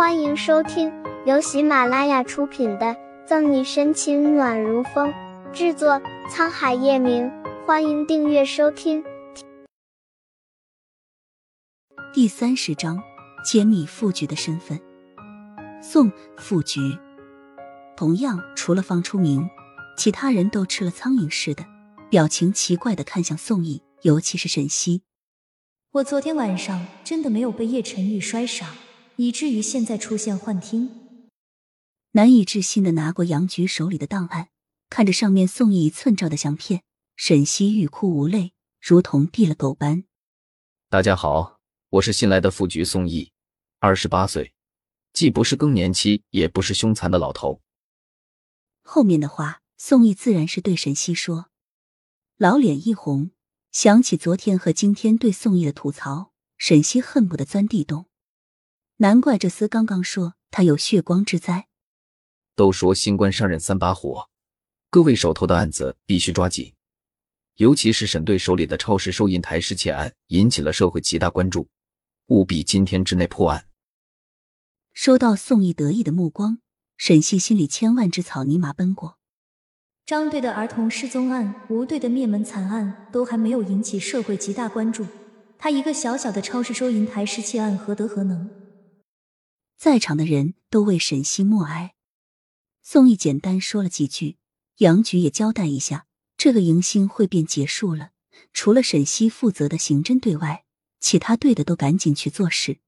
欢迎收听由喜马拉雅出品的《赠你深情暖如风》，制作沧海夜明。欢迎订阅收听。第三十章：揭秘副局的身份。宋副局，同样除了方初明，其他人都吃了苍蝇似的，表情奇怪的看向宋毅，尤其是沈西。我昨天晚上真的没有被叶晨玉摔傻。以至于现在出现幻听，难以置信的拿过杨局手里的档案，看着上面宋毅一寸照的相片，沈西欲哭无泪，如同闭了狗般。大家好，我是新来的副局宋毅，二十八岁，既不是更年期，也不是凶残的老头。后面的话，宋毅自然是对沈西说。老脸一红，想起昨天和今天对宋毅的吐槽，沈西恨不得钻地洞。难怪这厮刚刚说他有血光之灾。都说新官上任三把火，各位手头的案子必须抓紧，尤其是沈队手里的超市收银台失窃案引起了社会极大关注，务必今天之内破案。收到宋毅得意的目光，沈西心里千万只草泥马奔过。张队的儿童失踪案、吴队的灭门惨案都还没有引起社会极大关注，他一个小小的超市收银台失窃案何德何能？在场的人都为沈西默哀。宋毅简单说了几句，杨局也交代一下，这个迎新会便结束了。除了沈西负责的刑侦队外，其他队的都赶紧去做事。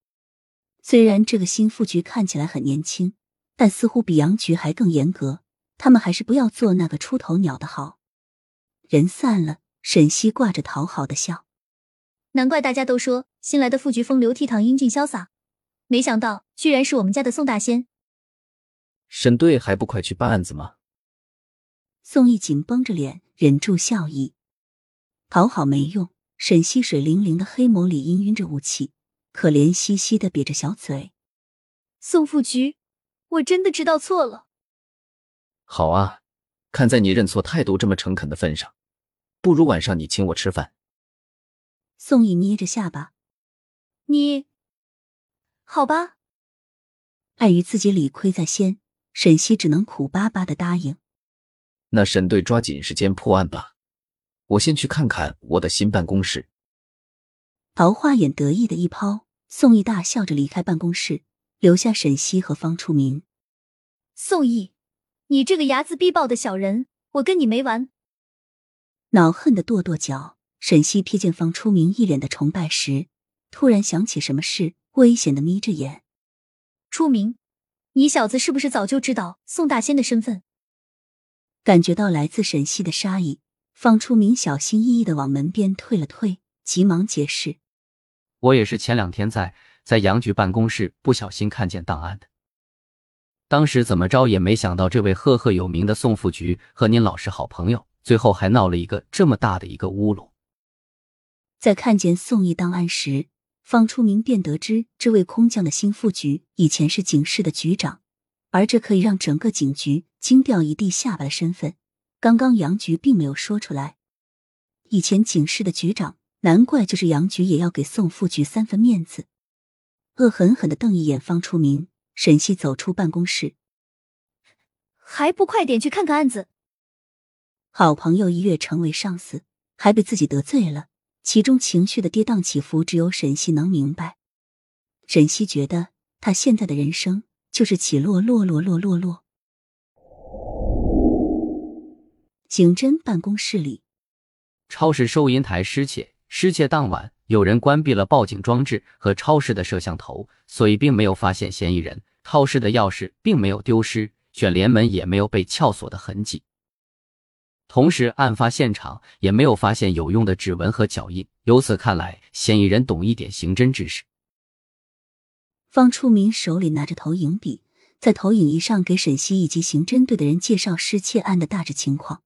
虽然这个新副局看起来很年轻，但似乎比杨局还更严格。他们还是不要做那个出头鸟的好。人散了，沈西挂着讨好的笑。难怪大家都说新来的副局风流倜傥、英俊潇洒。没想到，居然是我们家的宋大仙。沈队还不快去办案子吗？宋义紧绷着脸，忍住笑意。讨好没用，沈西水灵灵的黑眸里氤氲着雾气，可怜兮兮的瘪着小嘴。宋副局，我真的知道错了。好啊，看在你认错态度这么诚恳的份上，不如晚上你请我吃饭。宋义捏着下巴，你。好吧，碍于自己理亏在先，沈西只能苦巴巴的答应。那沈队抓紧时间破案吧，我先去看看我的新办公室。桃花眼得意的一抛，宋毅大笑着离开办公室，留下沈西和方初明。宋毅，你这个睚眦必报的小人，我跟你没完！恼恨的跺跺脚，沈西瞥见方初明一脸的崇拜时，突然想起什么事。危险的眯着眼，初明，你小子是不是早就知道宋大仙的身份？感觉到来自沈西的杀意，方初明小心翼翼的往门边退了退，急忙解释：“我也是前两天在在杨局办公室不小心看见档案的，当时怎么着也没想到这位赫赫有名的宋副局和您老是好朋友，最后还闹了一个这么大的一个乌龙。”在看见宋义档案时。方初明便得知，这位空降的新副局以前是警市的局长，而这可以让整个警局惊掉一地下巴的身份，刚刚杨局并没有说出来。以前警市的局长，难怪就是杨局也要给宋副局三分面子。恶狠狠的瞪一眼方初明，沈西走出办公室，还不快点去看看案子？好朋友一跃成为上司，还被自己得罪了。其中情绪的跌宕起伏，只有沈西能明白。沈西觉得他现在的人生就是起落落落落落落。刑侦办公室里，超市收银台失窃，失窃当晚有人关闭了报警装置和超市的摄像头，所以并没有发现嫌疑人。超市的钥匙并没有丢失，卷帘门也没有被撬锁的痕迹。同时，案发现场也没有发现有用的指纹和脚印。由此看来，嫌疑人懂一点刑侦知识。方初明手里拿着投影笔，在投影仪上给沈西以及刑侦队的人介绍失窃案的大致情况。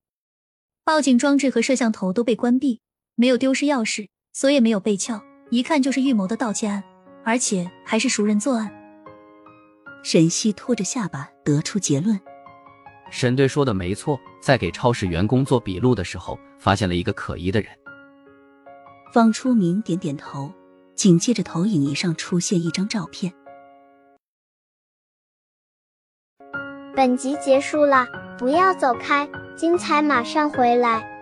报警装置和摄像头都被关闭，没有丢失钥匙，锁也没有被撬，一看就是预谋的盗窃案，而且还是熟人作案。沈西拖着下巴得出结论。沈队说的没错，在给超市员工做笔录的时候发现了一个可疑的人。方初明点点头，紧接着投影仪上出现一张照片。本集结束了，不要走开，精彩马上回来。